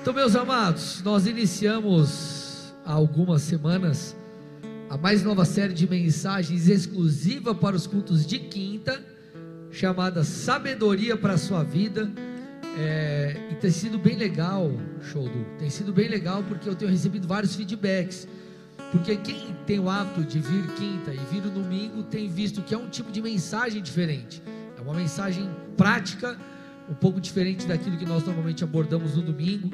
Então, meus amados, nós iniciamos há algumas semanas a mais nova série de mensagens exclusiva para os cultos de quinta, chamada Sabedoria para a Sua Vida. É, e tem sido bem legal, show do, tem sido bem legal porque eu tenho recebido vários feedbacks. Porque quem tem o hábito de vir quinta e vir no domingo tem visto que é um tipo de mensagem diferente. É uma mensagem prática, um pouco diferente daquilo que nós normalmente abordamos no domingo.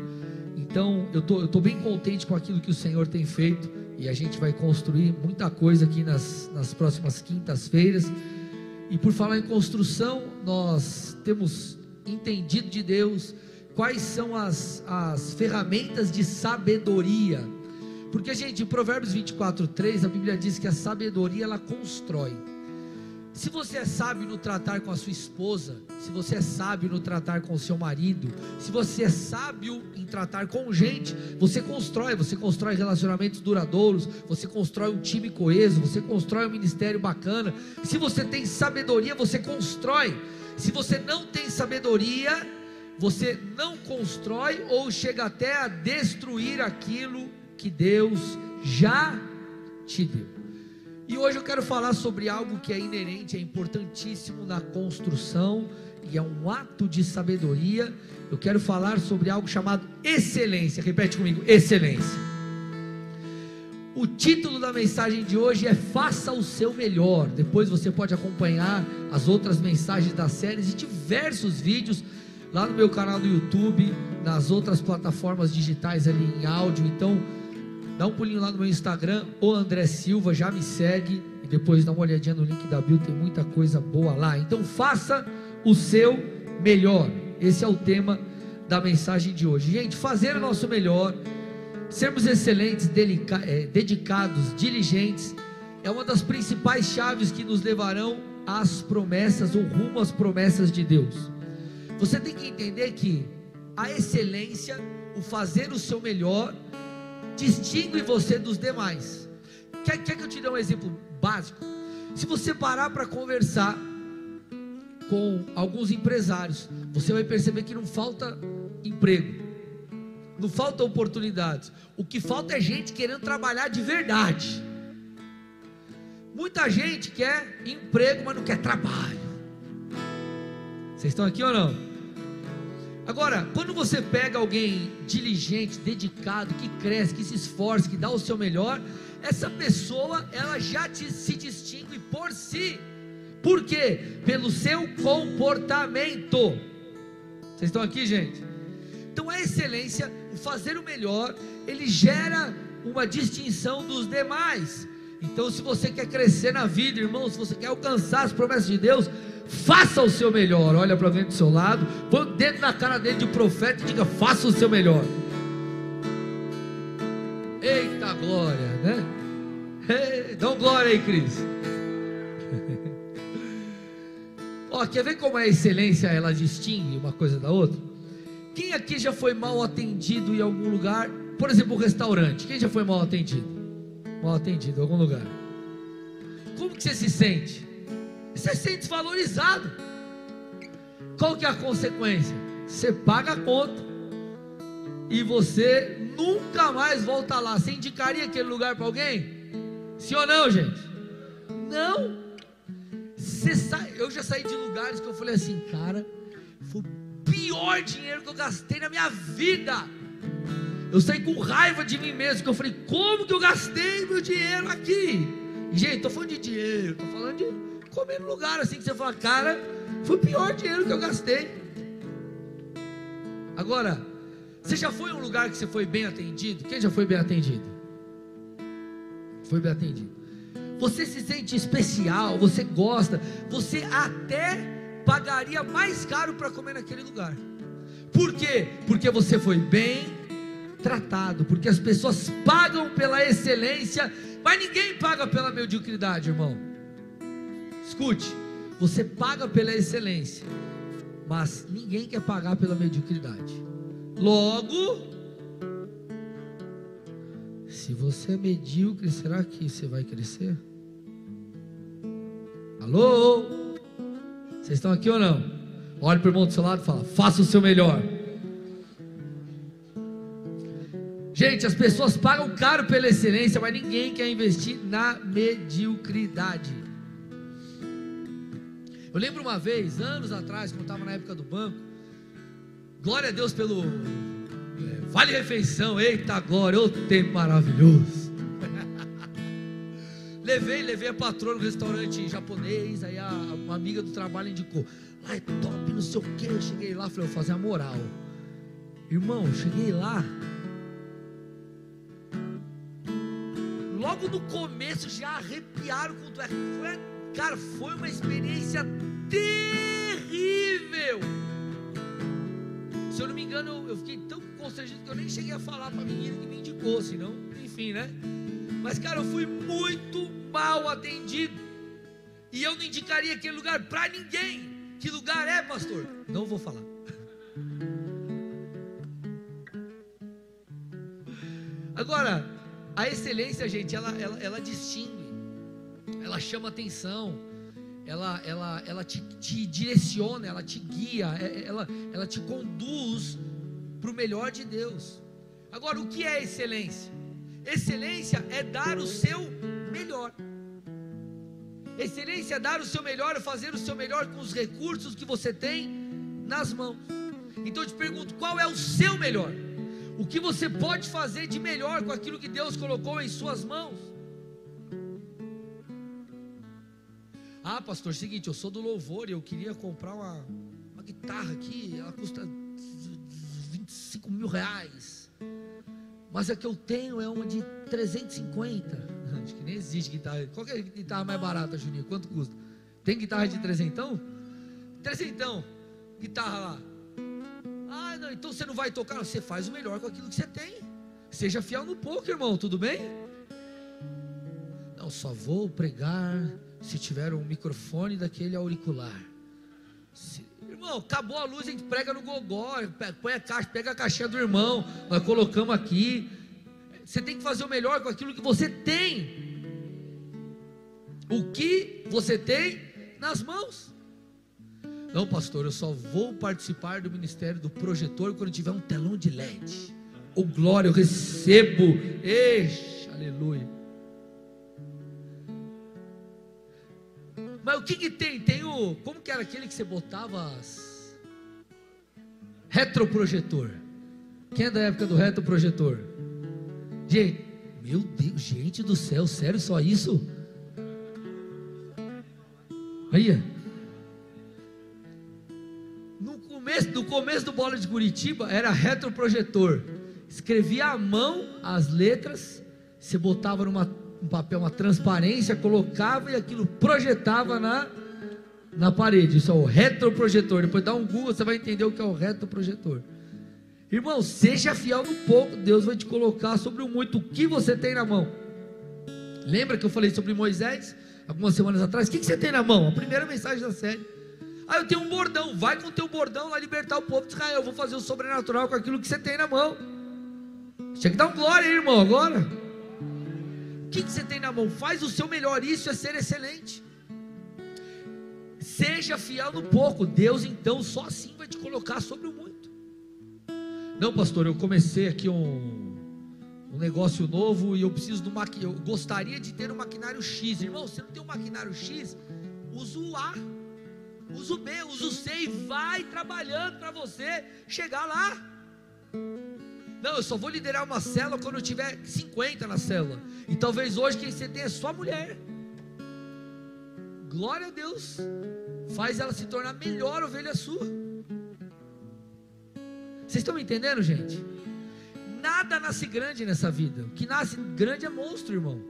Então eu tô, estou bem contente com aquilo que o Senhor tem feito e a gente vai construir muita coisa aqui nas, nas próximas quintas-feiras. E por falar em construção, nós temos entendido de Deus quais são as, as ferramentas de sabedoria. Porque, gente, em Provérbios 24, 3, a Bíblia diz que a sabedoria ela constrói. Se você é sábio no tratar com a sua esposa, se você é sábio no tratar com o seu marido, se você é sábio em tratar com gente, você constrói, você constrói relacionamentos duradouros, você constrói um time coeso, você constrói um ministério bacana. Se você tem sabedoria, você constrói. Se você não tem sabedoria, você não constrói ou chega até a destruir aquilo que Deus já te deu. E hoje eu quero falar sobre algo que é inerente, é importantíssimo na construção e é um ato de sabedoria. Eu quero falar sobre algo chamado excelência. Repete comigo: excelência. O título da mensagem de hoje é Faça o seu melhor. Depois você pode acompanhar as outras mensagens das séries e diversos vídeos lá no meu canal do YouTube, nas outras plataformas digitais ali em áudio. Então, Dá um pulinho lá no meu Instagram, o André Silva, já me segue e depois dá uma olhadinha no link da Bio, tem muita coisa boa lá. Então faça o seu melhor. Esse é o tema da mensagem de hoje. Gente, fazer o nosso melhor, sermos excelentes, é, dedicados, diligentes, é uma das principais chaves que nos levarão às promessas ou rumo às promessas de Deus. Você tem que entender que a excelência, o fazer o seu melhor, distingue você dos demais. Quer, quer que eu te dê um exemplo básico? Se você parar para conversar com alguns empresários, você vai perceber que não falta emprego, não falta oportunidades. O que falta é gente querendo trabalhar de verdade. Muita gente quer emprego, mas não quer trabalho. Vocês estão aqui ou não? Agora, quando você pega alguém diligente, dedicado, que cresce, que se esforça, que dá o seu melhor, essa pessoa ela já te, se distingue por si. Por quê? Pelo seu comportamento. Vocês estão aqui, gente? Então a excelência, o fazer o melhor, ele gera uma distinção dos demais. Então, se você quer crescer na vida, irmão, se você quer alcançar as promessas de Deus, faça o seu melhor. Olha para alguém do seu lado, põe o dedo na cara dele de profeta e diga: faça o seu melhor. Eita glória, né? Dá um glória aí, Cris. Ó, quer ver como a excelência ela distingue uma coisa da outra? Quem aqui já foi mal atendido em algum lugar? Por exemplo, um restaurante. Quem já foi mal atendido? Mal atendido em algum lugar. Como que você se sente? Você se sente desvalorizado. Qual que é a consequência? Você paga a conta e você nunca mais volta lá. Você indicaria aquele lugar para alguém? Sim ou não, gente? Não. Sa... Eu já saí de lugares que eu falei assim, cara, foi o pior dinheiro que eu gastei na minha vida. Eu saí com raiva de mim mesmo, que eu falei, como que eu gastei meu dinheiro aqui? Gente, estou falando de dinheiro, estou falando de comer no lugar assim que você fala, cara, foi o pior dinheiro que eu gastei. Agora, você já foi um lugar que você foi bem atendido? Quem já foi bem atendido? Foi bem atendido. Você se sente especial, você gosta, você até pagaria mais caro para comer naquele lugar. Por quê? Porque você foi bem tratado, porque as pessoas pagam pela excelência, mas ninguém paga pela mediocridade, irmão. Escute, você paga pela excelência, mas ninguém quer pagar pela mediocridade. Logo, se você é medíocre, será que você vai crescer? Alô? Vocês estão aqui ou não? Olhe para o irmão do seu lado e fala: faça o seu melhor. Gente, as pessoas pagam caro pela excelência, mas ninguém quer investir na mediocridade. Eu lembro uma vez, anos atrás, quando estava na época do banco, glória a Deus pelo é, Vale Refeição, eita glória, ô tempo maravilhoso. levei, levei a patroa no restaurante japonês, aí a, uma amiga do trabalho indicou, lá é top, não sei o que. Eu cheguei lá, falei, vou fazer a moral. Irmão, cheguei lá, logo no começo já arrepiaram com tudo. Cara, foi uma experiência terrível. Se eu não me engano, eu fiquei tão constrangido que eu nem cheguei a falar para a menina que me indicou, senão, enfim, né? Mas, cara, eu fui muito mal atendido. E eu não indicaria aquele lugar para ninguém. Que lugar é, pastor? Não vou falar. Agora, a excelência, gente, ela, ela, ela distingue, ela chama atenção, ela, ela, ela te, te direciona, ela te guia, é, é, ela, ela te conduz para o melhor de Deus. Agora, o que é excelência? Excelência é dar o seu melhor. Excelência é dar o seu melhor, fazer o seu melhor com os recursos que você tem nas mãos. Então eu te pergunto, qual é o seu melhor? O que você pode fazer de melhor com aquilo que Deus colocou em suas mãos? Ah, pastor, seguinte, eu sou do louvor e eu queria comprar uma, uma guitarra aqui, ela custa 25 mil reais. Mas a que eu tenho é uma de 350. Acho que nem existe guitarra. Qual é a guitarra mais barata, Juninho? Quanto custa? Tem guitarra de trezentão? Trezentão, guitarra lá. Ah, não, então você não vai tocar, você faz o melhor com aquilo que você tem. Seja fiel no pouco, irmão, tudo bem? Não, só vou pregar se tiver um microfone daquele auricular. Se, irmão, acabou a luz, a gente prega no gogó, põe a caixa, pega a caixinha do irmão, nós colocamos aqui. Você tem que fazer o melhor com aquilo que você tem. O que você tem nas mãos. Não, pastor, eu só vou participar do ministério do projetor quando tiver um telão de LED. Oh, glória, eu recebo. Eixe, aleluia. Que que tem? Tem o. Como que era aquele que você botava as. Retroprojetor. Quem é da época do retroprojetor? Gente, meu Deus, gente do céu, sério só isso? Aí. começo, no começo do Bola de Curitiba era retroprojetor. Escrevia à mão as letras, você botava numa um papel uma transparência, colocava e aquilo projetava na na parede. Isso é o retroprojetor. Depois dá um Google, você vai entender o que é o retroprojetor. Irmão, seja fiel no pouco, Deus vai te colocar sobre o muito o que você tem na mão. Lembra que eu falei sobre Moisés algumas semanas atrás? O que, que você tem na mão? A primeira mensagem da série. Ah, eu tenho um bordão. Vai com o teu bordão lá libertar o povo de Israel. Eu vou fazer o sobrenatural com aquilo que você tem na mão. Tinha que dar um glória aí, irmão, agora. O que, que você tem na mão? Faz o seu melhor. Isso é ser excelente. Seja fiel no pouco. Deus então só assim vai te colocar sobre o muito. Não, pastor, eu comecei aqui um, um negócio novo e eu preciso do. Eu gostaria de ter um maquinário X. Irmão, você não tem um maquinário X? Usa o A usa o B, usa o C e vai trabalhando para você chegar lá. Não, eu só vou liderar uma célula quando eu tiver 50 na célula. E talvez hoje quem você tem é só mulher. Glória a Deus. Faz ela se tornar melhor ovelha sua. Vocês estão me entendendo, gente? Nada nasce grande nessa vida. O que nasce grande é monstro, irmão.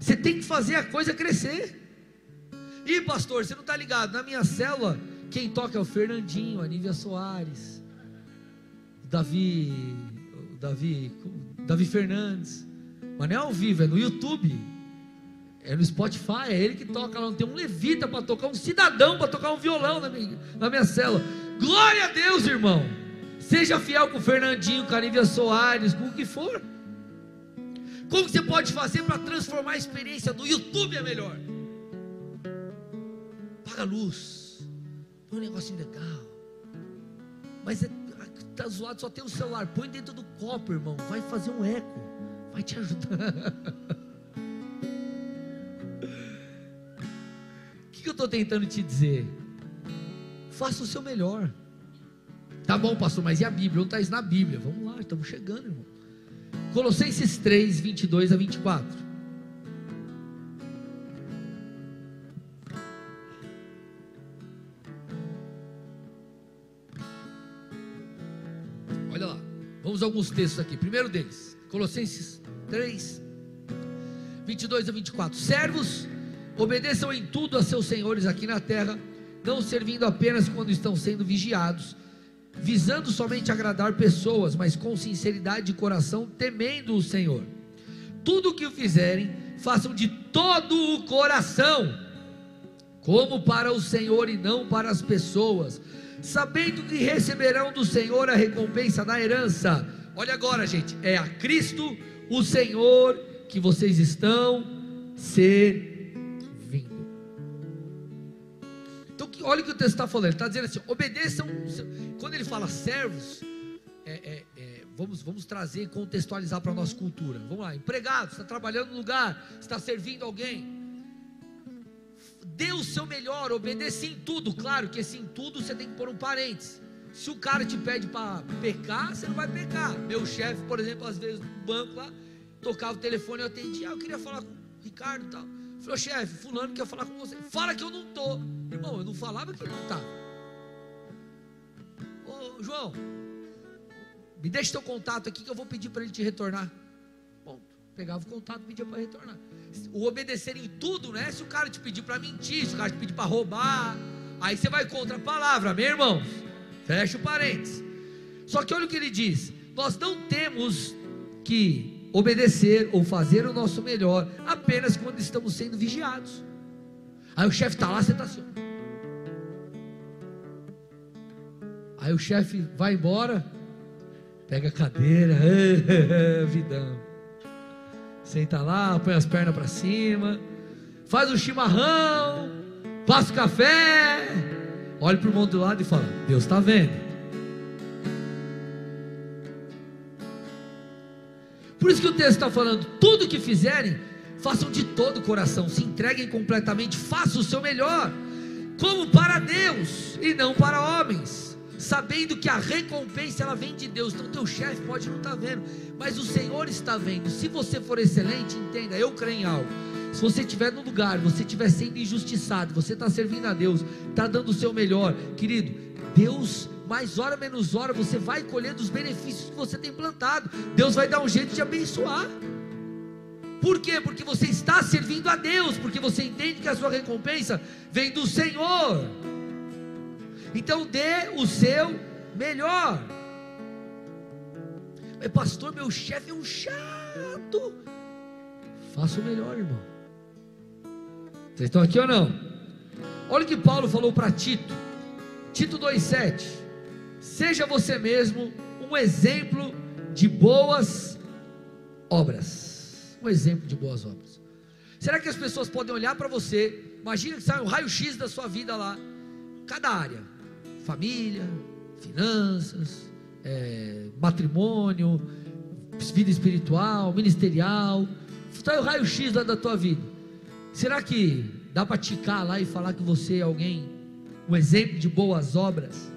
Você tem que fazer a coisa crescer. E pastor, você não está ligado? Na minha célula, quem toca é o Fernandinho, a Nívia Soares, Davi, Davi, Davi Fernandes. Mas não é ao vivo, é no YouTube. É no Spotify, é ele que toca lá. Não tem um levita para tocar, um cidadão para tocar um violão na minha, na minha célula. Glória a Deus, irmão. Seja fiel com o Fernandinho, com a Nívia Soares, com o que for. Como você pode fazer para transformar a experiência do YouTube é melhor? apaga a luz, põe um negocinho legal. Mas é, tá zoado, só tem o celular. Põe dentro do copo, irmão. Vai fazer um eco. Vai te ajudar. O que, que eu estou tentando te dizer? Faça o seu melhor. Tá bom, pastor, mas e a Bíblia? Onde está isso na Bíblia? Vamos lá, estamos chegando, irmão. Colossenses 3, 22 a 24. Vamos a alguns textos aqui. Primeiro deles, Colossenses 3, 22 a 24. Servos, obedeçam em tudo a seus senhores aqui na terra, não servindo apenas quando estão sendo vigiados, visando somente agradar pessoas, mas com sinceridade de coração, temendo o Senhor. Tudo o que fizerem, façam de todo o coração, como para o Senhor e não para as pessoas, sabendo que receberão do Senhor a recompensa da herança. Olha agora, gente, é a Cristo, o Senhor, que vocês estão servindo. Então, olha o que o texto está falando, ele está dizendo assim: obedeçam, quando ele fala servos, é, é, é, vamos, vamos trazer e contextualizar para a nossa cultura. Vamos lá, empregado, está trabalhando no lugar, está servindo alguém dê o seu melhor, obedeça em tudo. Claro que esse em tudo você tem que pôr um parênteses. Se o cara te pede para pecar, você não vai pecar. Meu chefe, por exemplo, às vezes no banco lá, tocava o telefone, eu atendia, ah, eu queria falar com o Ricardo e tal. Falou, chefe, fulano quer falar com você. Fala que eu não estou. Irmão, eu não falava que não estava. Ô João, me deixa teu contato aqui que eu vou pedir para ele te retornar. Ponto. Pegava o contato pedia para retornar. O obedecer em tudo, né? Se o cara te pedir para mentir, se o cara te pedir para roubar, aí você vai contra a palavra, meu irmão. Fecha o parênteses. Só que olha o que ele diz: nós não temos que obedecer ou fazer o nosso melhor apenas quando estamos sendo vigiados. Aí o chefe está lá, você está assim. Aí o chefe vai embora, pega a cadeira, vidão. Senta lá, põe as pernas para cima, faz o chimarrão, passa o café, olha para o mundo do lado e fala: Deus está vendo. Por isso que o texto está falando: tudo que fizerem, façam de todo o coração, se entreguem completamente, façam o seu melhor, como para Deus e não para homens, sabendo que a recompensa ela vem de Deus. Então, teu chefe pode não estar tá vendo, mas o Senhor está vendo. Se você for excelente, entenda, eu creio em algo. Se você estiver no lugar, você estiver sendo injustiçado, você está servindo a Deus, está dando o seu melhor, querido, Deus mais hora menos hora você vai colher dos benefícios que você tem plantado. Deus vai dar um jeito de abençoar. Por quê? Porque você está servindo a Deus, porque você entende que a sua recompensa vem do Senhor. Então dê o seu melhor. Mas pastor, meu chefe é um chato. Faça o melhor, irmão. Vocês estão aqui ou não? Olha o que Paulo falou para Tito. Tito 2,7 Seja você mesmo um exemplo de boas obras. Um exemplo de boas obras. Será que as pessoas podem olhar para você? Imagina que sai um raio-x da sua vida lá, cada área: família, finanças, é, matrimônio, vida espiritual, ministerial. Sai o raio-x lá da tua vida. Será que dá para ticar lá e falar que você é alguém, um exemplo de boas obras?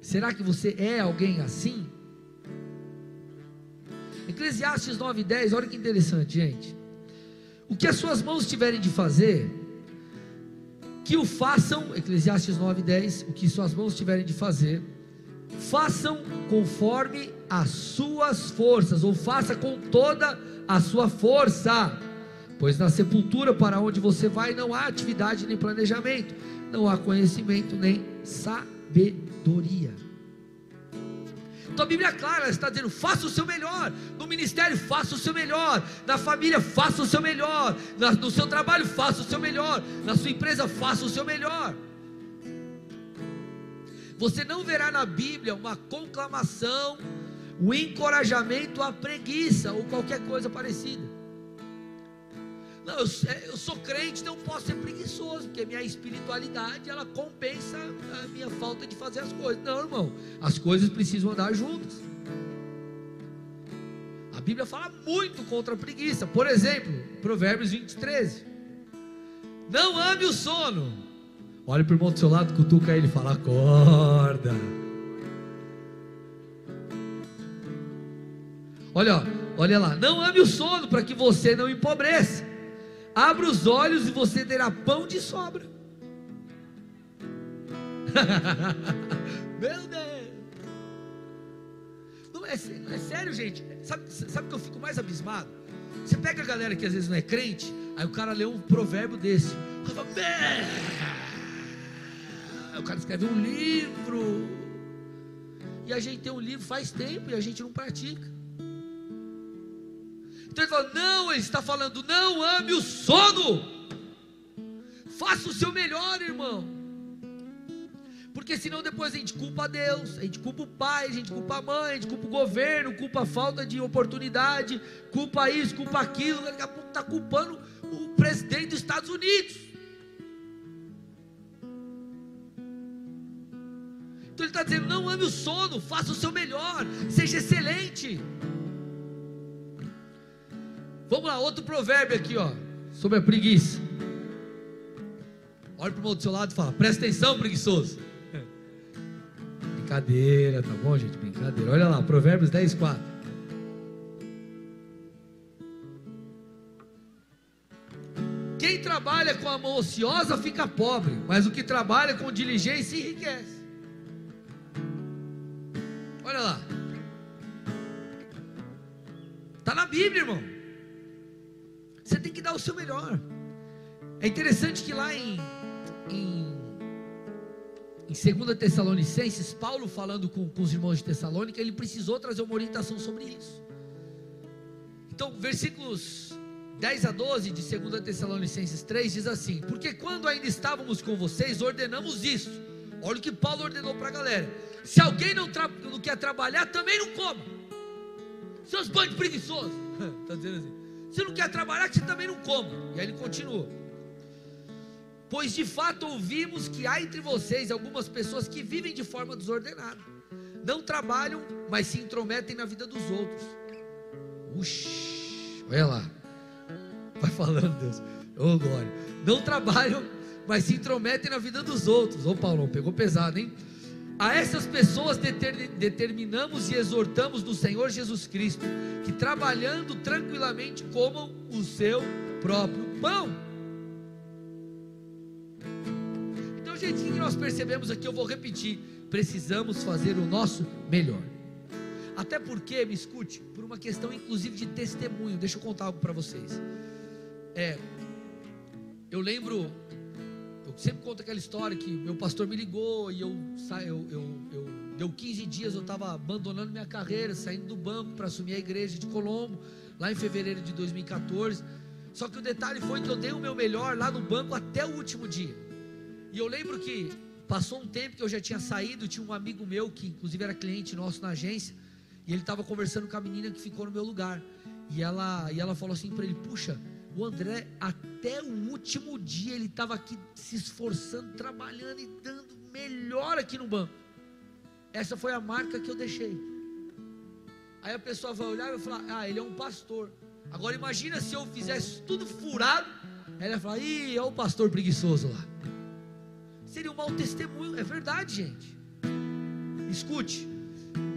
Será que você é alguém assim? Eclesiastes 9:10, olha que interessante, gente. O que as suas mãos tiverem de fazer, que o façam, Eclesiastes 9:10, o que suas mãos tiverem de fazer, façam conforme as suas forças, ou faça com toda a sua força. Pois na sepultura para onde você vai não há atividade nem planejamento, não há conhecimento nem sabedoria. Então a Bíblia é clara, ela está dizendo: faça o seu melhor. No ministério, faça o seu melhor. Na família, faça o seu melhor. No seu trabalho, faça o seu melhor. Na sua empresa, faça o seu melhor. Você não verá na Bíblia uma conclamação, um encorajamento à preguiça ou qualquer coisa parecida. Não, eu, é, eu sou crente, não posso ser preguiçoso, porque minha espiritualidade ela compensa a minha falta de fazer as coisas. Não, irmão, as coisas precisam andar juntas. A Bíblia fala muito contra a preguiça. Por exemplo, Provérbios 20, 13. Não ame o sono. Olha para o irmão do seu lado, cutuca ele e fala: acorda. Olha, olha lá. Não ame o sono para que você não empobreça. Abra os olhos e você terá pão de sobra. Meu Deus. Não é, é sério, gente. Sabe, sabe que eu fico mais abismado? Você pega a galera que às vezes não é crente, aí o cara lê um provérbio desse. O cara escreve um livro. E a gente tem um livro faz tempo e a gente não pratica. Então ele fala: não, ele está falando, não ame o sono. Faça o seu melhor, irmão. Porque senão depois a gente culpa Deus, a gente culpa o pai, a gente culpa a mãe, a gente culpa o governo, culpa a falta de oportunidade, culpa isso, culpa aquilo, daqui a pouco está culpando o presidente dos Estados Unidos. Então ele está dizendo: não ame o sono, faça o seu melhor, seja excelente. Vamos lá, outro provérbio aqui, ó, sobre a preguiça. Olha para o irmão do seu lado e fala: presta atenção, preguiçoso. Brincadeira, tá bom, gente? Brincadeira. Olha lá, Provérbios 10, 4. Quem trabalha com a mão ociosa fica pobre, mas o que trabalha com diligência enriquece. Olha lá. Está na Bíblia, irmão. Seu melhor. É interessante que lá em, em, em 2 Tessalonicenses, Paulo falando com, com os irmãos de Tessalônica, ele precisou trazer uma orientação sobre isso. Então, versículos 10 a 12 de 2 Tessalonicenses 3 diz assim: Porque quando ainda estávamos com vocês, ordenamos isso. Olha o que Paulo ordenou para a galera: Se alguém não, não, quer trabalhar, também não coma. Seus bandos preguiçosos. Está dizendo assim. Se não quer trabalhar, que você também não coma. E aí ele continua. Pois de fato ouvimos que há entre vocês algumas pessoas que vivem de forma desordenada. Não trabalham, mas se intrometem na vida dos outros. Uxi, olha lá. Vai falando, Deus. Ô oh, glória. Não trabalham, mas se intrometem na vida dos outros. Ô oh, Paulão, pegou pesado, hein? A essas pessoas determinamos e exortamos no Senhor Jesus Cristo que trabalhando tranquilamente comam o seu próprio pão. Então, gente, o que nós percebemos aqui, eu vou repetir: precisamos fazer o nosso melhor. Até porque, me escute, por uma questão inclusive de testemunho, deixa eu contar algo para vocês. É, eu lembro sempre conto aquela história que meu pastor me ligou e eu, eu, eu, eu deu 15 dias, eu estava abandonando minha carreira, saindo do banco para assumir a igreja de Colombo, lá em fevereiro de 2014. Só que o detalhe foi que eu dei o meu melhor lá no banco até o último dia. E eu lembro que passou um tempo que eu já tinha saído, tinha um amigo meu que inclusive era cliente nosso na agência, e ele estava conversando com a menina que ficou no meu lugar. E ela, e ela falou assim para ele: Puxa, o André, até o último dia, ele estava aqui se esforçando, trabalhando e dando melhor aqui no banco. Essa foi a marca que eu deixei. Aí a pessoa vai olhar e vai falar: Ah, ele é um pastor. Agora imagina se eu fizesse tudo furado. Ela vai falar: Ih, é o pastor preguiçoso lá. Seria um mau testemunho, é verdade, gente. Escute,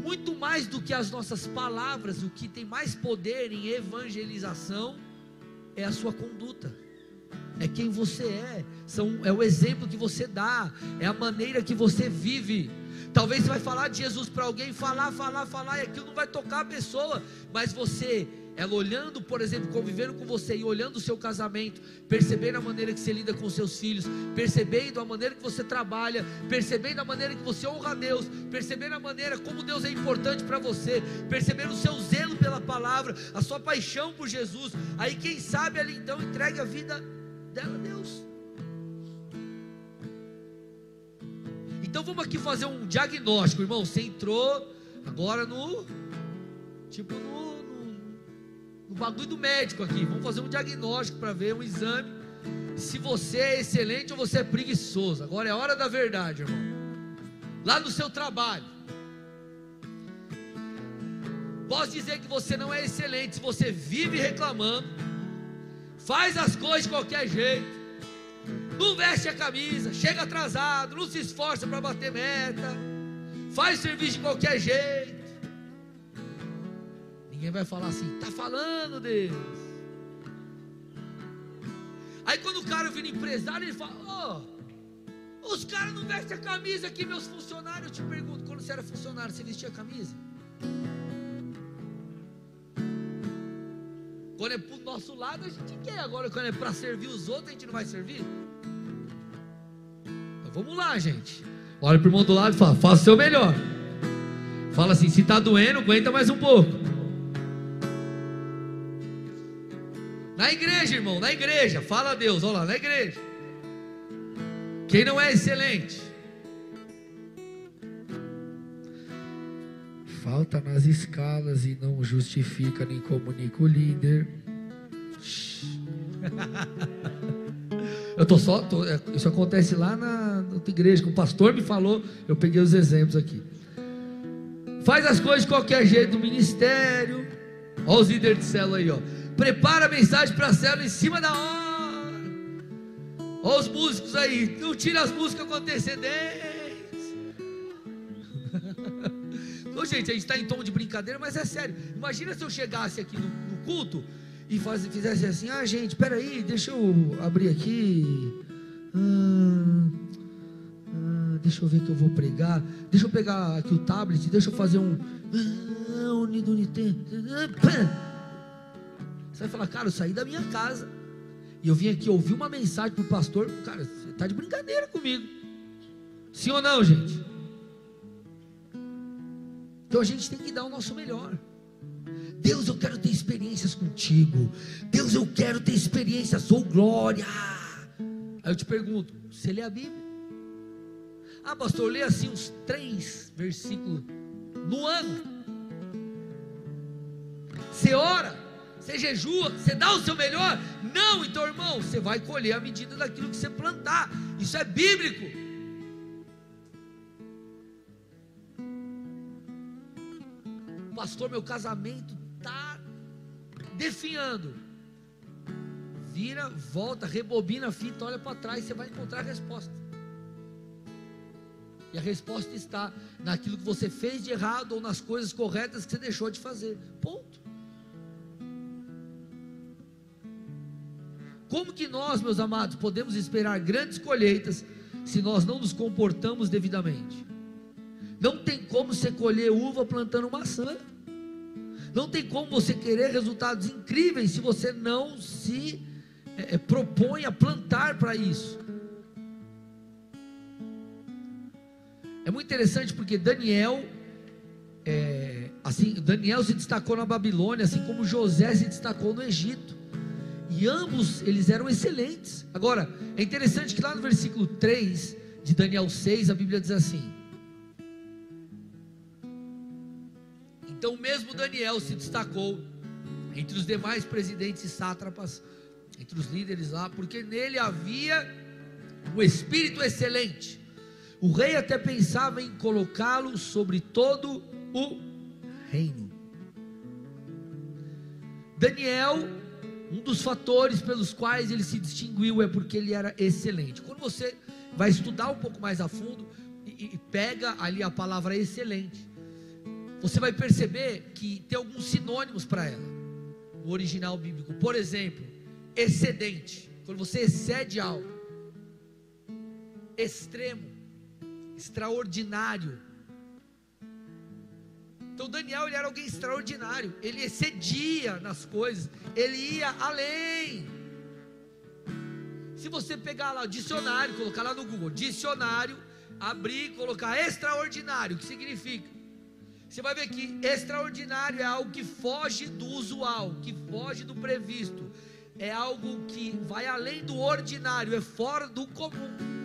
muito mais do que as nossas palavras, o que tem mais poder em evangelização é a sua conduta, é quem você é, são, é o exemplo que você dá, é a maneira que você vive. Talvez você vai falar de Jesus para alguém, falar, falar, falar, e aquilo não vai tocar a pessoa, mas você ela olhando, por exemplo, convivendo com você e olhando o seu casamento, percebendo a maneira que você lida com seus filhos, percebendo a maneira que você trabalha, percebendo a maneira que você honra a Deus, percebendo a maneira como Deus é importante para você, percebendo o seu zelo pela palavra, a sua paixão por Jesus. Aí quem sabe ela então entrega a vida dela a Deus. Então vamos aqui fazer um diagnóstico, irmão. Você entrou agora no tipo no no bagulho do médico aqui. Vamos fazer um diagnóstico para ver um exame se você é excelente ou você é preguiçoso. Agora é hora da verdade, irmão. Lá no seu trabalho. Posso dizer que você não é excelente se você vive reclamando, faz as coisas de qualquer jeito, não veste a camisa, chega atrasado, não se esforça para bater meta, faz serviço de qualquer jeito. Ninguém vai falar assim, tá falando Deus. Aí quando o cara vira empresário, ele fala, oh, os caras não vestem a camisa aqui, meus funcionários. Eu te pergunto, quando você era funcionário, você vestia a camisa? Quando é para o nosso lado, a gente quer. Agora, quando é para servir os outros, a gente não vai servir. Então vamos lá, gente. Olha para o irmão do lado e fala: faça o seu melhor. Fala assim: se está doendo, aguenta mais um pouco. Na igreja, irmão, na igreja. Fala a Deus, olha lá, na igreja. Quem não é excelente, falta nas escalas e não justifica nem comunica o líder. Eu tô só, tô, é, isso acontece lá na, na igreja, que o pastor me falou, eu peguei os exemplos aqui. Faz as coisas de qualquer jeito do ministério. Olha os líderes de célula aí, ó. Prepara a mensagem para a célula em cima da hora. Olha os músicos aí, não tira as músicas com antecedência. Ô, gente, a gente está em tom de brincadeira, mas é sério. Imagina se eu chegasse aqui no, no culto e faz, fizesse assim: ah, gente, peraí, deixa eu abrir aqui. Hum, hum, deixa eu ver que eu vou pregar. Deixa eu pegar aqui o tablet, deixa eu fazer um. Ah, unido, Você vai falar, cara, eu saí da minha casa e eu vim aqui ouvir uma mensagem para o pastor. Cara, você está de brincadeira comigo. Sim ou não, gente? Então a gente tem que dar o nosso melhor. Deus, eu quero ter experiências contigo. Deus, eu quero ter experiências, sou glória. Aí eu te pergunto: você lê a Bíblia? Ah, pastor, lê assim uns três versículos no ano. Você ora, você jejua, você dá o seu melhor? Não, então, irmão, você vai colher a medida daquilo que você plantar. Isso é bíblico. pastor, meu casamento está definhando. Vira, volta, rebobina a fita, olha para trás, você vai encontrar a resposta. E a resposta está naquilo que você fez de errado ou nas coisas corretas que você deixou de fazer. Ponto. Como que nós, meus amados, podemos esperar grandes colheitas se nós não nos comportamos devidamente? Não tem como você colher uva plantando maçã. Não tem como você querer resultados incríveis se você não se é, é propõe a plantar para isso. É muito interessante porque Daniel, é, assim, Daniel se destacou na Babilônia, assim como José se destacou no Egito. E ambos eles eram excelentes. Agora, é interessante que lá no versículo 3 de Daniel 6, a Bíblia diz assim: Então, mesmo Daniel se destacou entre os demais presidentes e sátrapas, entre os líderes lá, porque nele havia um espírito excelente. O rei até pensava em colocá-lo sobre todo o reino. Daniel, um dos fatores pelos quais ele se distinguiu é porque ele era excelente. Quando você vai estudar um pouco mais a fundo e, e pega ali a palavra excelente, você vai perceber que tem alguns sinônimos para ela no original bíblico. Por exemplo, excedente, quando você excede algo, extremo, extraordinário. Então Daniel ele era alguém extraordinário, ele excedia nas coisas, ele ia além. Se você pegar lá o dicionário, colocar lá no Google, dicionário, abrir, colocar extraordinário, o que significa? Você vai ver que extraordinário é algo que foge do usual, que foge do previsto, é algo que vai além do ordinário, é fora do comum.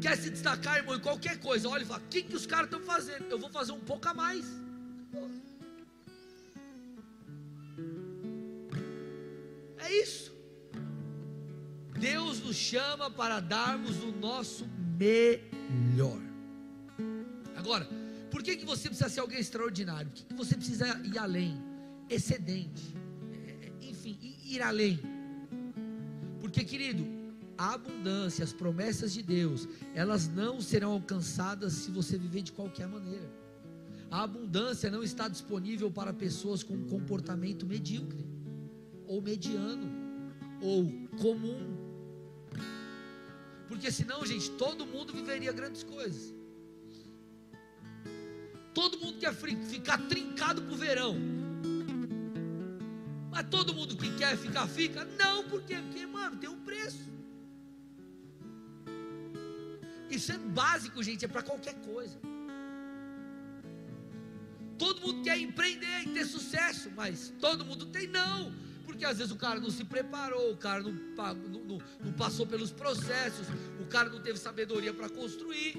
Quer se destacar, irmão, em qualquer coisa, olha e fala: o que, que os caras estão fazendo? Eu vou fazer um pouco a mais. É isso. Deus nos chama para darmos o nosso melhor. Agora, por que, que você precisa ser alguém extraordinário? Por que, que você precisa ir além, excedente? É, é, enfim, ir além. Porque, querido, a abundância, as promessas de Deus, elas não serão alcançadas se você viver de qualquer maneira. A abundância não está disponível para pessoas com um comportamento medíocre, ou mediano, ou comum. Porque senão, gente, todo mundo viveria grandes coisas. Todo mundo quer ficar trincado para o verão. Mas todo mundo que quer ficar, fica? Não, porque, porque, mano, tem um preço. Isso é básico, gente, é para qualquer coisa. Todo mundo quer empreender e ter sucesso, mas todo mundo tem não. Porque às vezes o cara não se preparou, o cara não, não, não, não passou pelos processos, o cara não teve sabedoria para construir.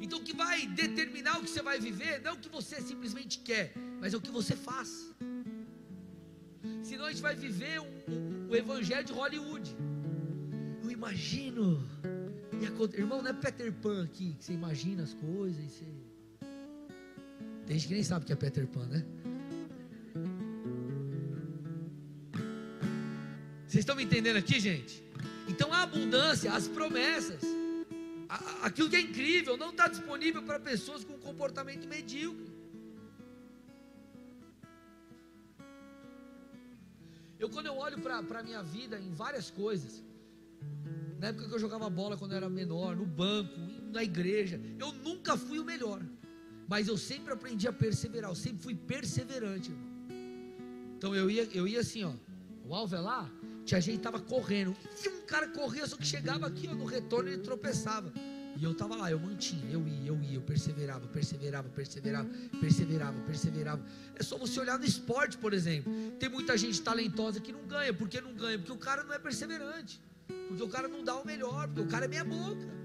Então o que vai determinar o que você vai viver, não é o que você simplesmente quer, mas é o que você faz. Senão a gente vai viver um, o evangelho de Hollywood. Eu imagino. Irmão, não é Peter Pan aqui, que você imagina as coisas e você. Tem gente que nem sabe o que é Peter Pan, né? Vocês estão me entendendo aqui, gente? Então a abundância, as promessas, aquilo que é incrível, não está disponível para pessoas com comportamento medíocre. Eu, quando eu olho para a minha vida em várias coisas, na época que eu jogava bola quando eu era menor, no banco, na igreja, eu nunca fui o melhor, mas eu sempre aprendi a perseverar, eu sempre fui perseverante. Irmão. Então eu ia, eu ia assim, ó, o alvo é lá, que estava correndo, e um cara corria, só que chegava aqui, ó, no retorno ele tropeçava. E eu estava lá, eu mantinha, eu ia, eu ia, eu perseverava, perseverava, perseverava, perseverava, perseverava. É só você olhar no esporte, por exemplo. Tem muita gente talentosa que não ganha. Por que não ganha? Porque o cara não é perseverante. Porque o cara não dá o melhor, porque o cara é meia boca.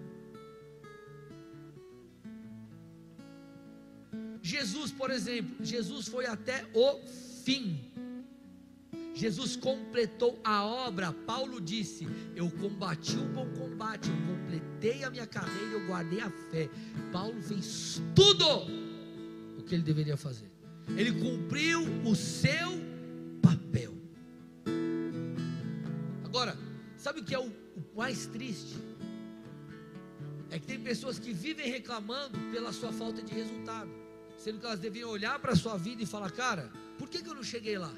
Jesus, por exemplo, Jesus foi até o fim. Jesus completou a obra. Paulo disse: Eu combati o bom combate, eu completei a minha carreira, eu guardei a fé. Paulo fez tudo o que ele deveria fazer. Ele cumpriu o seu papel. Sabe o que é o, o mais triste? É que tem pessoas que vivem reclamando pela sua falta de resultado, sendo que elas deviam olhar para a sua vida e falar: Cara, por que, que eu não cheguei lá?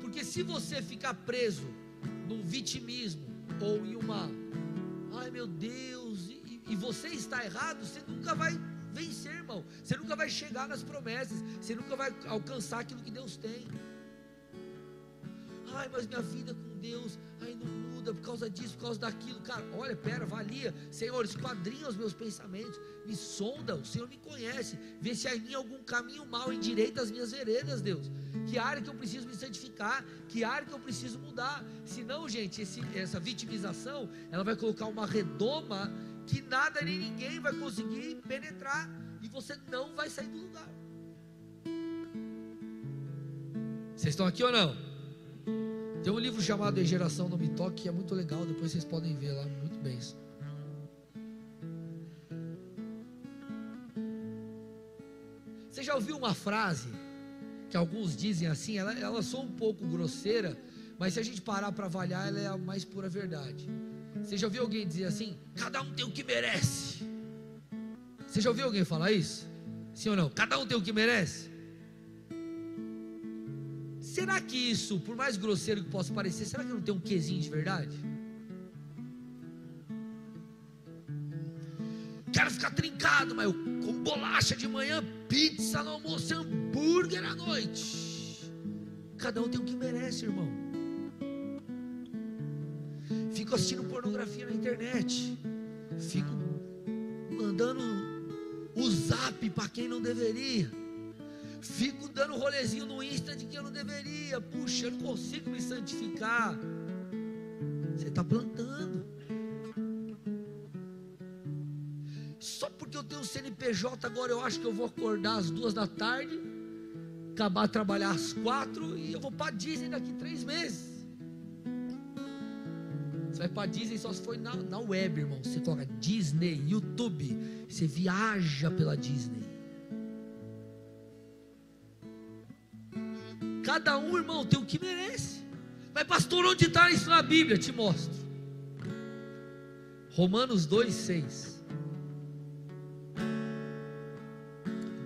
Porque se você ficar preso num vitimismo ou em uma, ai meu Deus, e, e você está errado, você nunca vai vencer, irmão. Você nunca vai chegar nas promessas, você nunca vai alcançar aquilo que Deus tem. Ai, mas minha vida com Deus, ai não muda por causa disso, por causa daquilo. Cara, olha, pera, valia. Senhor, esquadrinha os meus pensamentos, me sonda, o Senhor me conhece. Vê se há em mim algum caminho mal, endireita as minhas veredas, Deus. Que área que eu preciso me santificar, que área que eu preciso mudar. Senão, gente, esse, essa vitimização, ela vai colocar uma redoma que nada nem ninguém vai conseguir penetrar e você não vai sair do lugar. Vocês estão aqui ou não? Tem um livro chamado Geração Não Me Toque que é muito legal, depois vocês podem ver lá, muito bem. Você já ouviu uma frase que alguns dizem assim, ela, ela soa um pouco grosseira, mas se a gente parar para avaliar, ela é a mais pura verdade. Você já ouviu alguém dizer assim? Cada um tem o que merece. Você já ouviu alguém falar isso? Sim ou não? Cada um tem o que merece. Será que isso, por mais grosseiro que possa parecer, será que não tem um quesinho de verdade? Quero ficar trincado, mas eu com bolacha de manhã, pizza no almoço, hambúrguer à noite. Cada um tem o que merece, irmão. Fico assistindo pornografia na internet. Fico mandando o zap para quem não deveria Fico dando rolezinho no Insta de que eu não deveria. Puxa, eu não consigo me santificar. Você está plantando. Só porque eu tenho CNPJ agora eu acho que eu vou acordar às duas da tarde. acabar trabalhar às quatro e eu vou para Disney daqui três meses. Você vai para Disney só se for na, na web, irmão. Você coloca Disney, YouTube. Você viaja pela Disney. Cada um, irmão, tem o que merece. Mas, pastor, onde está isso na Bíblia? Te mostro. Romanos 2, 6.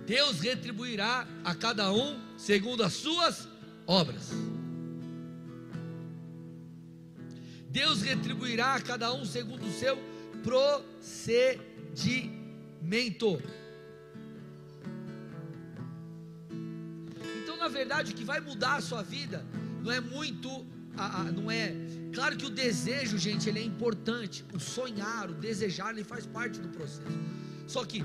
Deus retribuirá a cada um segundo as suas obras. Deus retribuirá a cada um segundo o seu procedimento. Verdade, o que vai mudar a sua vida não é muito, não é. Claro que o desejo, gente, ele é importante. O sonhar, o desejar, ele faz parte do processo. Só que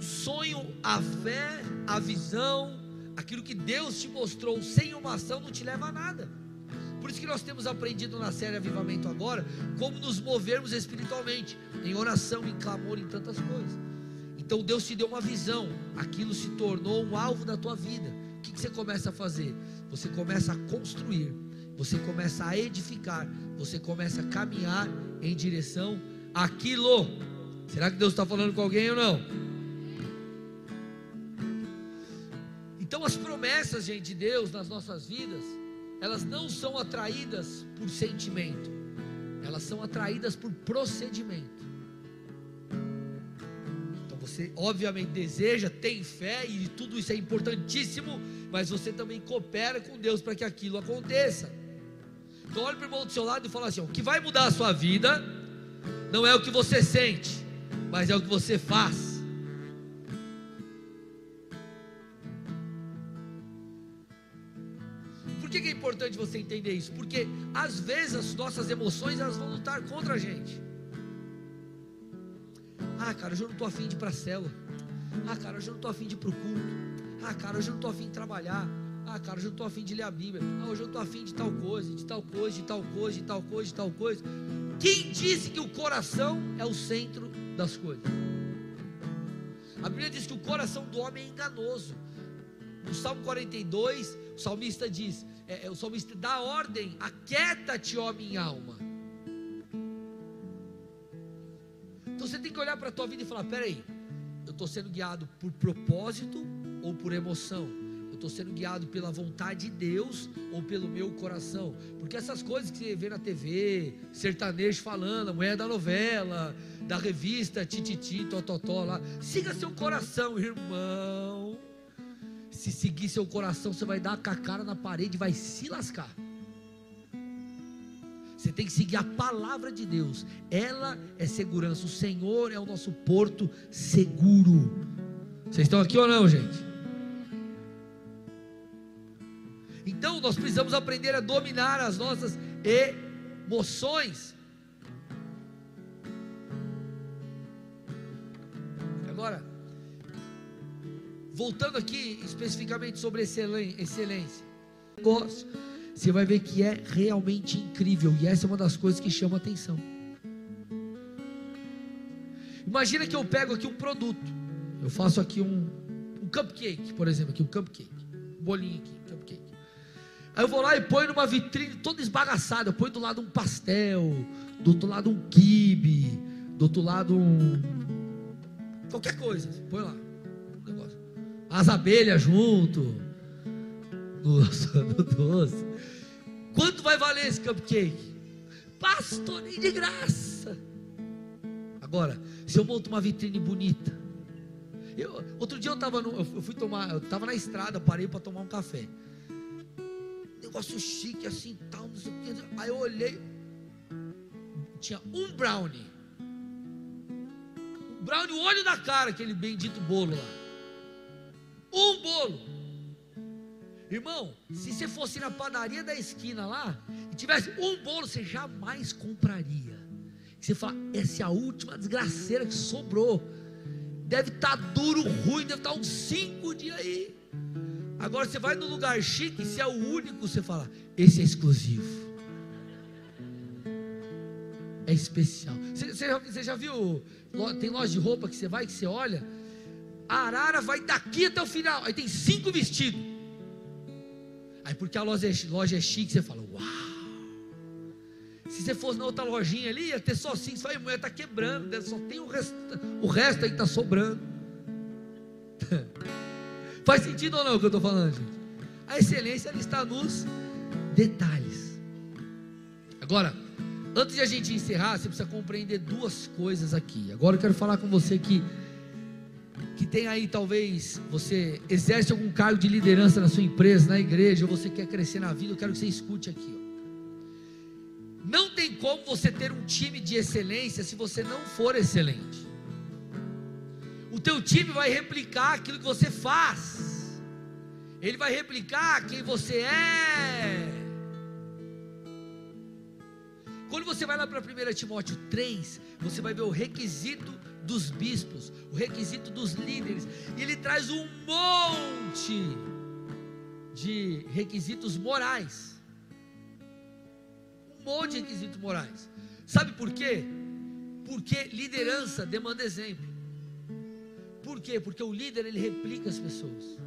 o sonho, a fé, a visão, aquilo que Deus te mostrou sem uma ação não te leva a nada. Por isso que nós temos aprendido na série Avivamento agora como nos movermos espiritualmente, em oração, em clamor, em tantas coisas. Então Deus te deu uma visão, aquilo se tornou um alvo da tua vida. Que, que você começa a fazer? Você começa a construir, você começa a edificar, você começa a caminhar em direção àquilo. Será que Deus está falando com alguém ou não? Então as promessas, gente, de Deus nas nossas vidas elas não são atraídas por sentimento, elas são atraídas por procedimento. Você, obviamente, deseja, tem fé e tudo isso é importantíssimo, mas você também coopera com Deus para que aquilo aconteça. Então, olhe para o irmão do seu lado e fala assim: o que vai mudar a sua vida não é o que você sente, mas é o que você faz. que, que é importante você entender isso? Porque às vezes as nossas emoções elas vão lutar contra a gente. Ah, cara, hoje eu não estou afim de ir para a célula. Ah, cara, hoje eu não estou afim de ir para o culto. Ah, cara, hoje eu não estou afim de trabalhar. Ah, cara, hoje eu não estou afim de ler a Bíblia. Ah, hoje eu estou afim de tal coisa, de tal coisa, de tal coisa, de tal coisa, de tal coisa. Quem disse que o coração é o centro das coisas? A Bíblia diz que o coração do homem é enganoso. No Salmo 42, o salmista diz: é, é, o salmista dá ordem, aquieta-te, minha alma. Então você tem que olhar para a tua vida e falar: peraí, eu estou sendo guiado por propósito ou por emoção? Eu estou sendo guiado pela vontade de Deus ou pelo meu coração? Porque essas coisas que você vê na TV, sertanejo falando, a mulher da novela, da revista Tititi, Tototó lá, siga seu coração, irmão. Se seguir seu coração, você vai dar com a cara na parede e vai se lascar. Você tem que seguir a palavra de Deus. Ela é segurança. O Senhor é o nosso porto seguro. Vocês estão aqui ou não, gente? Então nós precisamos aprender a dominar as nossas emoções. Agora, voltando aqui especificamente sobre excelência, negócio, você vai ver que é realmente incrível e essa é uma das coisas que chama atenção. Imagina que eu pego aqui um produto, eu faço aqui um, um cupcake, por exemplo, aqui um cupcake, um bolinho aqui, um cupcake. Aí eu vou lá e ponho numa vitrine toda esbagaçada, eu ponho do lado um pastel, do outro lado um quibe, do outro lado um qualquer coisa, põe lá as abelhas junto no, no doce. Quanto vai valer esse cupcake? Pastor, nem de graça. Agora, se eu monto uma vitrine bonita. Eu, outro dia eu estava eu fui tomar, eu estava na estrada, parei para tomar um café. Negócio chique assim, tal, não sei o que. Aí eu olhei, tinha um brownie. Um brownie, o olho da cara, aquele bendito bolo lá um bolo. Irmão, se você fosse na padaria da esquina lá e tivesse um bolo, você jamais compraria. Você fala, essa é a última desgraceira que sobrou. Deve estar tá duro, ruim, deve estar tá uns cinco dias aí. Agora você vai no lugar chique, se é o único, você fala, esse é exclusivo. É especial. Você, você, você já viu? Tem loja de roupa que você vai, que você olha a arara vai daqui até o final. Aí tem cinco vestidos. Aí porque a loja é, loja é chique, você fala, uau. Se você fosse na outra lojinha ali, ia ter só cinco, você fala, mulher está quebrando, né? só tem o resto, o resto aí está sobrando. Faz sentido ou não o que eu estou falando, gente? A excelência ela está nos detalhes. Agora, antes de a gente encerrar, você precisa compreender duas coisas aqui. Agora eu quero falar com você que que tem aí talvez você exerce algum cargo de liderança na sua empresa, na igreja, ou você quer crescer na vida, eu quero que você escute aqui. Ó. Não tem como você ter um time de excelência se você não for excelente. O teu time vai replicar aquilo que você faz. Ele vai replicar quem você é. Quando você vai lá para 1 Timóteo 3, você vai ver o requisito dos bispos, o requisito dos líderes, e ele traz um monte de requisitos morais. Um monte de requisitos morais. Sabe por quê? Porque liderança demanda exemplo. Por quê? Porque o líder ele replica as pessoas.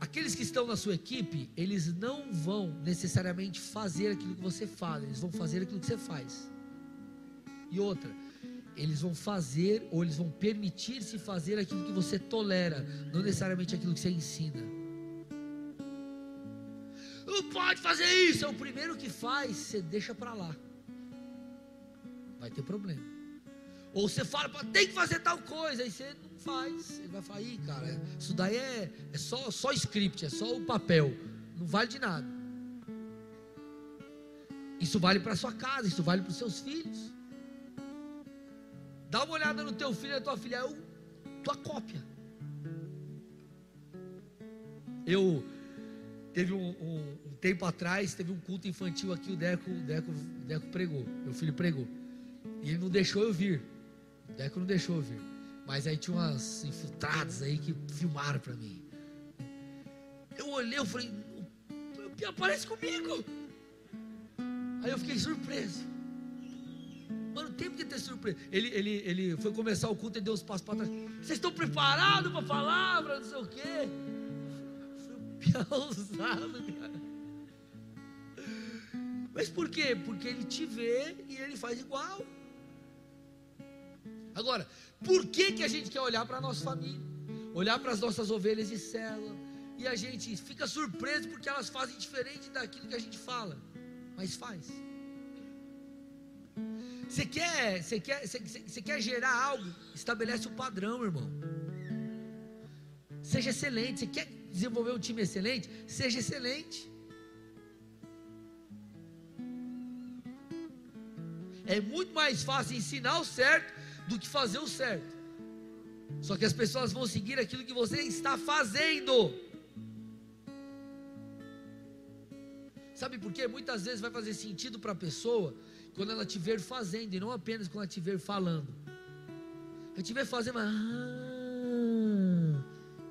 Aqueles que estão na sua equipe, eles não vão necessariamente fazer aquilo que você fala, eles vão fazer aquilo que você faz. E outra, eles vão fazer ou eles vão permitir-se fazer aquilo que você tolera, não necessariamente aquilo que você ensina. Não pode fazer isso, é o primeiro que faz, você deixa para lá. Vai ter problema. Ou você fala, tem que fazer tal coisa, aí você não faz. Ele vai falar, Ih, cara, isso daí é, é só, só script, é só o papel, não vale de nada. Isso vale para sua casa, isso vale para os seus filhos. Dá uma olhada no teu filho e na tua filha, é o, tua cópia. Eu teve um, um, um, tempo atrás, teve um culto infantil aqui, o Deco, o Deco, o Deco pregou, meu filho pregou. E ele não deixou eu vir. O Deco não deixou eu vir. Mas aí tinha umas infiltradas aí que filmaram para mim. Eu olhei, eu falei, o Pia aparece comigo. Aí eu fiquei surpreso. Mano, tem que ter surpresa. Ele, ele, ele foi começar o culto e deu os passos para trás. Vocês estão preparados para a palavra? Não sei o quê. Foi ousado, cara. Mas por quê? Porque ele te vê e ele faz igual. Agora, por que, que a gente quer olhar para a nossa família? Olhar para as nossas ovelhas de célula. E a gente fica surpreso porque elas fazem diferente daquilo que a gente fala. Mas faz. Você quer, você quer, você, você quer gerar algo? Estabelece o um padrão, irmão. Seja excelente. Você quer desenvolver um time excelente? Seja excelente. É muito mais fácil ensinar o certo do que fazer o certo. Só que as pessoas vão seguir aquilo que você está fazendo. Sabe por quê? Muitas vezes vai fazer sentido para a pessoa quando ela te ver fazendo, e não apenas quando ela te ver falando. Ela te ver fazendo, ah,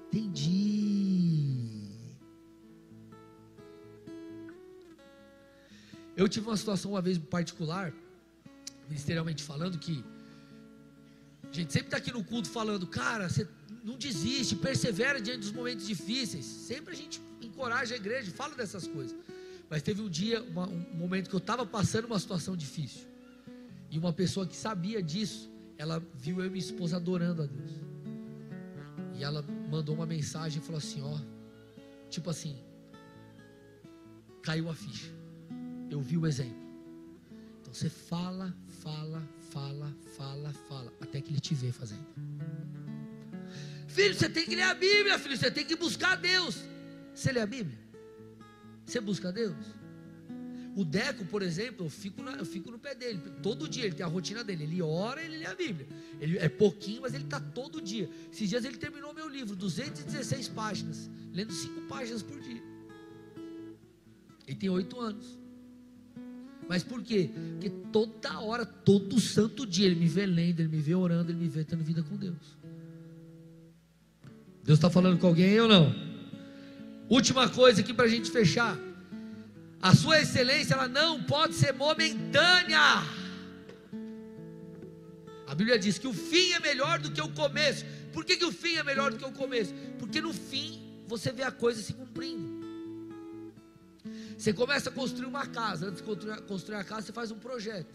entendi. Eu tive uma situação uma vez particular, ministerialmente falando, que a gente sempre está aqui no culto falando, cara, você não desiste, persevera diante dos momentos difíceis. Sempre a gente encoraja a igreja, fala dessas coisas. Mas teve um dia, uma, um momento que eu estava passando uma situação difícil. E uma pessoa que sabia disso, ela viu eu e minha esposa adorando a Deus. E ela mandou uma mensagem e falou assim: Ó, tipo assim, caiu a ficha. Eu vi o exemplo. Então você fala, fala, fala, fala, fala, até que ele te vê fazendo. Filho, você tem que ler a Bíblia, filho, você tem que buscar Deus. Você lê a Bíblia? Você busca Deus? O Deco, por exemplo, eu fico, na, eu fico no pé dele. Todo dia ele tem a rotina dele. Ele ora, ele lê a Bíblia. Ele é pouquinho, mas ele está todo dia. Esses dias ele terminou meu livro, 216 páginas, lendo 5 páginas por dia. Ele tem 8 anos. Mas por quê? Porque toda hora, todo santo dia, ele me vê lendo, ele me vê orando, ele me vê tendo vida com Deus. Deus está falando com alguém ou não? Última coisa aqui para a gente fechar. A sua excelência ela não pode ser momentânea. A Bíblia diz que o fim é melhor do que o começo. Por que, que o fim é melhor do que o começo? Porque no fim você vê a coisa se cumprindo. Você começa a construir uma casa, antes de construir, construir a casa, você faz um projeto.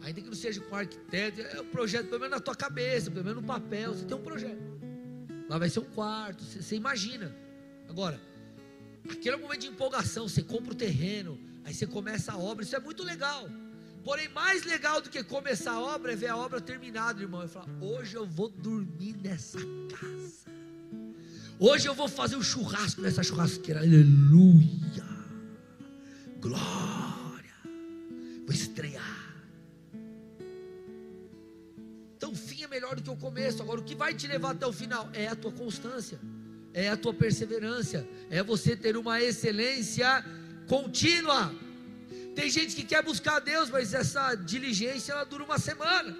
Ainda que não seja com arquiteto, é um projeto pelo menos na tua cabeça, pelo menos no papel, você tem um projeto. Lá vai ser um quarto, você, você imagina. Agora, aquele momento de empolgação, você compra o terreno, aí você começa a obra, isso é muito legal. Porém, mais legal do que começar a obra é ver a obra terminada, irmão. E falar: hoje eu vou dormir nessa casa. Hoje eu vou fazer um churrasco nessa churrasqueira. Aleluia. Glória. Vou estrear. Então o fim é melhor do que o começo. Agora, o que vai te levar até o final é a tua constância, é a tua perseverança, é você ter uma excelência contínua. Tem gente que quer buscar a Deus, mas essa diligência ela dura uma semana.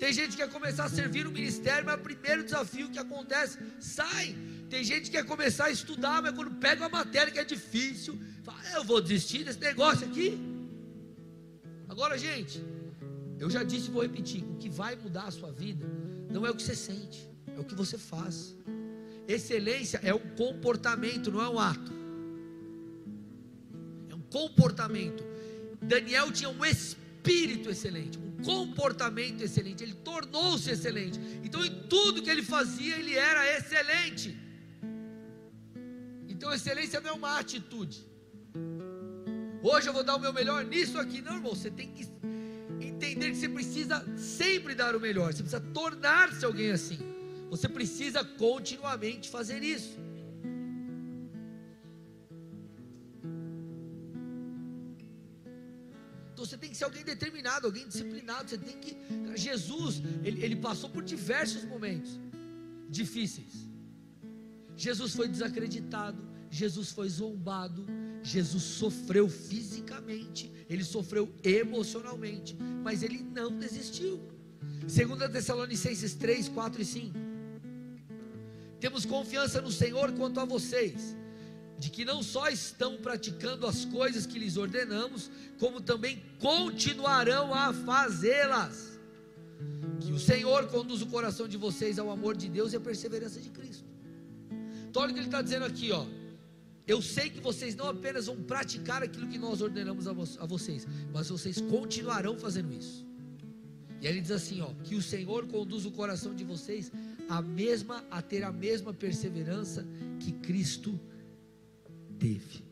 Tem gente que quer começar a servir no ministério, mas o primeiro desafio que acontece, sai. Tem gente que quer começar a estudar, mas quando pega uma matéria que é difícil, fala, eu vou desistir desse negócio aqui. Agora, gente, eu já disse e vou repetir: o que vai mudar a sua vida não é o que você sente, é o que você faz. Excelência é um comportamento, não é um ato. É um comportamento. Daniel tinha um espírito excelente, um comportamento excelente, ele tornou-se excelente. Então, em tudo que ele fazia, ele era excelente. Então, excelência não é uma atitude. Hoje eu vou dar o meu melhor nisso aqui. Não, irmão, você tem que entender que você precisa sempre dar o melhor, você precisa tornar-se alguém assim. Você precisa continuamente fazer isso. você tem que ser alguém determinado, alguém disciplinado. Você tem que. Jesus, ele, ele passou por diversos momentos difíceis. Jesus foi desacreditado, Jesus foi zombado, Jesus sofreu fisicamente, ele sofreu emocionalmente, mas ele não desistiu. Segundo Tessalonicenses 3, 4 e 5. Temos confiança no Senhor quanto a vocês de que não só estão praticando as coisas que lhes ordenamos, como também continuarão a fazê-las. Que o Senhor conduza o coração de vocês ao amor de Deus e à perseverança de Cristo. Então, olha o que ele está dizendo aqui, ó. Eu sei que vocês não apenas vão praticar aquilo que nós ordenamos a, vo a vocês, mas vocês continuarão fazendo isso. E ele diz assim, ó, que o Senhor conduz o coração de vocês a mesma a ter a mesma perseverança que Cristo teve.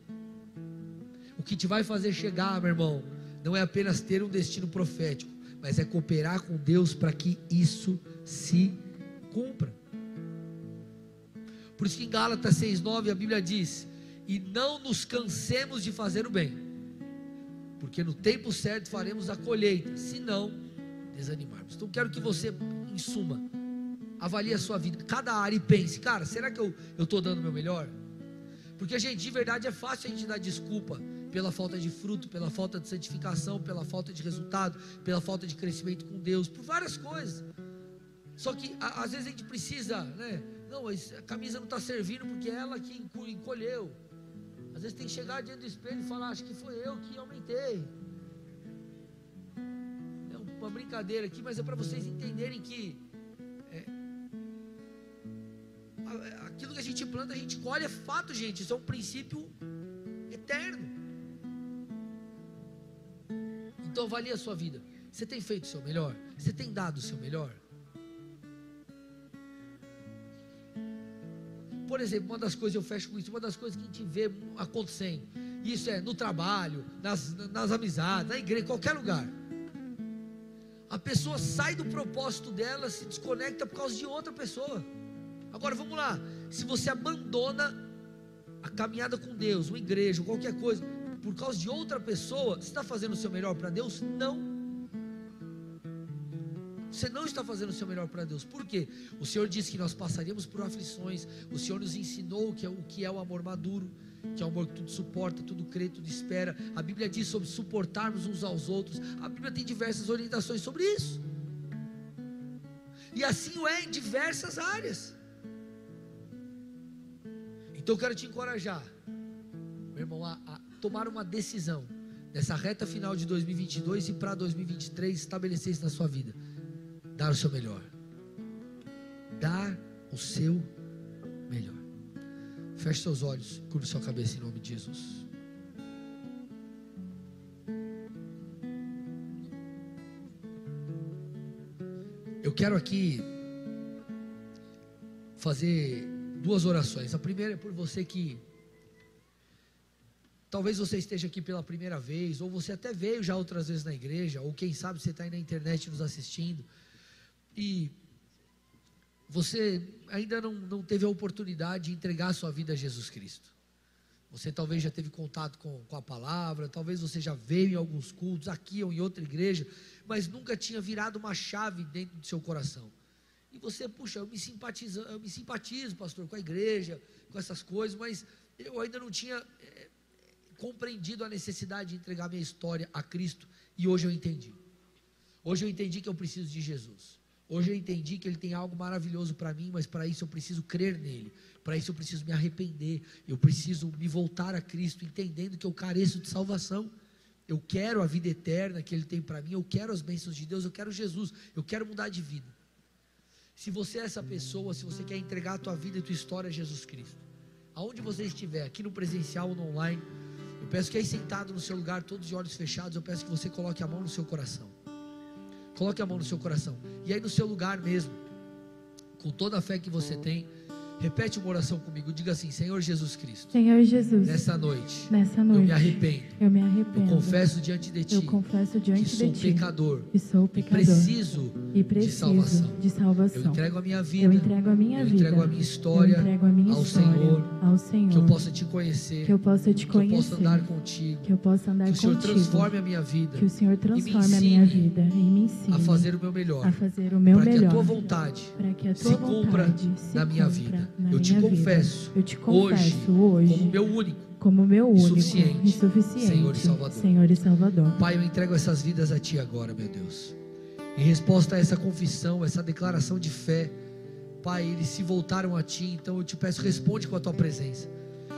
O que te vai fazer chegar, meu irmão, não é apenas ter um destino profético, mas é cooperar com Deus para que isso se cumpra. Por isso que em Gálatas 6,9 a Bíblia diz: E não nos cansemos de fazer o bem, porque no tempo certo faremos a colheita, se não desanimarmos. Então quero que você, em suma, avalie a sua vida, cada área e pense: cara, será que eu estou dando o meu melhor? Porque, gente, de verdade é fácil a gente dar desculpa pela falta de fruto, pela falta de santificação, pela falta de resultado, pela falta de crescimento com Deus, por várias coisas. Só que a, às vezes a gente precisa, né? Não, a camisa não está servindo porque é ela que encolheu. Às vezes tem que chegar diante do espelho e falar: Acho que foi eu que aumentei. É uma brincadeira aqui, mas é para vocês entenderem que aquilo que a gente planta, a gente colhe, é fato, gente. Isso é um princípio eterno. Então avalie a sua vida. Você tem feito o seu melhor? Você tem dado o seu melhor? Por exemplo, uma das coisas, eu fecho com isso, uma das coisas que a gente vê acontecendo, isso é no trabalho, nas, nas amizades, na igreja, em qualquer lugar. A pessoa sai do propósito dela, se desconecta por causa de outra pessoa. Agora vamos lá. Se você abandona a caminhada com Deus, uma igreja, qualquer coisa, por causa de outra pessoa, você está fazendo o seu melhor para Deus? Não. Você não está fazendo o seu melhor para Deus. Por quê? O Senhor disse que nós passaríamos por aflições. O Senhor nos ensinou que é, o que é o amor maduro, que é o amor que tudo suporta, tudo crê, tudo espera. A Bíblia diz sobre suportarmos uns aos outros. A Bíblia tem diversas orientações sobre isso. E assim o é em diversas áreas. Então eu quero te encorajar, meu irmão, a, a tomar uma decisão nessa reta final de 2022 e para 2023 estabelecer isso na sua vida. Dar o seu melhor. Dar o seu melhor. Feche seus olhos, curva sua cabeça em nome de Jesus. Eu quero aqui fazer duas orações. A primeira é por você que talvez você esteja aqui pela primeira vez, ou você até veio já outras vezes na igreja, ou quem sabe você está aí na internet nos assistindo e você ainda não, não teve a oportunidade de entregar a sua vida a Jesus Cristo. Você talvez já teve contato com, com a palavra, talvez você já veio em alguns cultos, aqui ou em outra igreja, mas nunca tinha virado uma chave dentro do seu coração. E você, puxa, eu me simpatizo, eu me simpatizo, pastor, com a igreja, com essas coisas, mas eu ainda não tinha é, compreendido a necessidade de entregar minha história a Cristo, e hoje eu entendi. Hoje eu entendi que eu preciso de Jesus. Hoje eu entendi que Ele tem algo maravilhoso para mim, mas para isso eu preciso crer nele. Para isso eu preciso me arrepender. Eu preciso me voltar a Cristo, entendendo que eu careço de salvação. Eu quero a vida eterna que Ele tem para mim. Eu quero as bênçãos de Deus. Eu quero Jesus. Eu quero mudar de vida. Se você é essa pessoa, se você quer entregar a tua vida e tua história a Jesus Cristo, aonde você estiver, aqui no presencial ou no online, eu peço que aí sentado no seu lugar, todos de olhos fechados, eu peço que você coloque a mão no seu coração. Coloque a mão no seu coração. E aí no seu lugar mesmo, com toda a fé que você tem, Repete uma oração comigo. Diga assim: Senhor Jesus Cristo. Senhor Jesus. Nessa noite. Nessa noite. Eu me arrependo. Eu me arrependo. Eu confesso diante de ti. Eu confesso diante que de sou ti. Pecador. Que sou pecador. E preciso, e preciso de salvação. De salvação. Eu entrego a minha vida. Eu entrego a minha eu vida. entrego a minha história. Eu entrego a minha ao história Senhor. Ao Senhor. Que eu possa te conhecer. Que eu possa te que conhecer. eu possa andar contigo. Que eu possa andar que o Senhor contigo. transforme a minha vida. Que o Senhor transforme a minha vida e me ensine a fazer o meu melhor. A fazer o meu para melhor. que a tua vontade para que a tua se cumpra vontade se na minha cumpra vida. eu te confesso. Eu te confesso hoje, hoje como meu único como meu único suficiente e suficiente Senhor e Salvador. Senhor e Salvador. Pai, eu entrego essas vidas a Ti agora, meu Deus. Em resposta a essa confissão, essa declaração de fé, Pai, eles se voltaram a Ti, então eu te peço, responde com a Tua presença.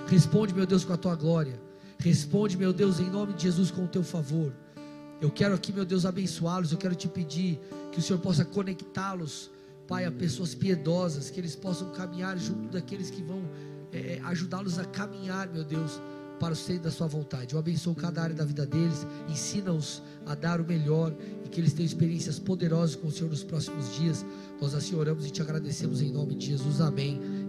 Responde, meu Deus, com a Tua glória. Responde, meu Deus, em nome de Jesus, com o Teu favor. Eu quero aqui, meu Deus, abençoá-los. Eu quero te pedir que o Senhor possa conectá-los, Pai, a pessoas piedosas, que eles possam caminhar junto daqueles que vão é, ajudá-los a caminhar, meu Deus, para o centro da Sua vontade. Eu abençoo cada área da vida deles, ensina-os a dar o melhor e que eles tenham experiências poderosas com o Senhor nos próximos dias. Nós assim oramos e te agradecemos em nome de Jesus. Amém.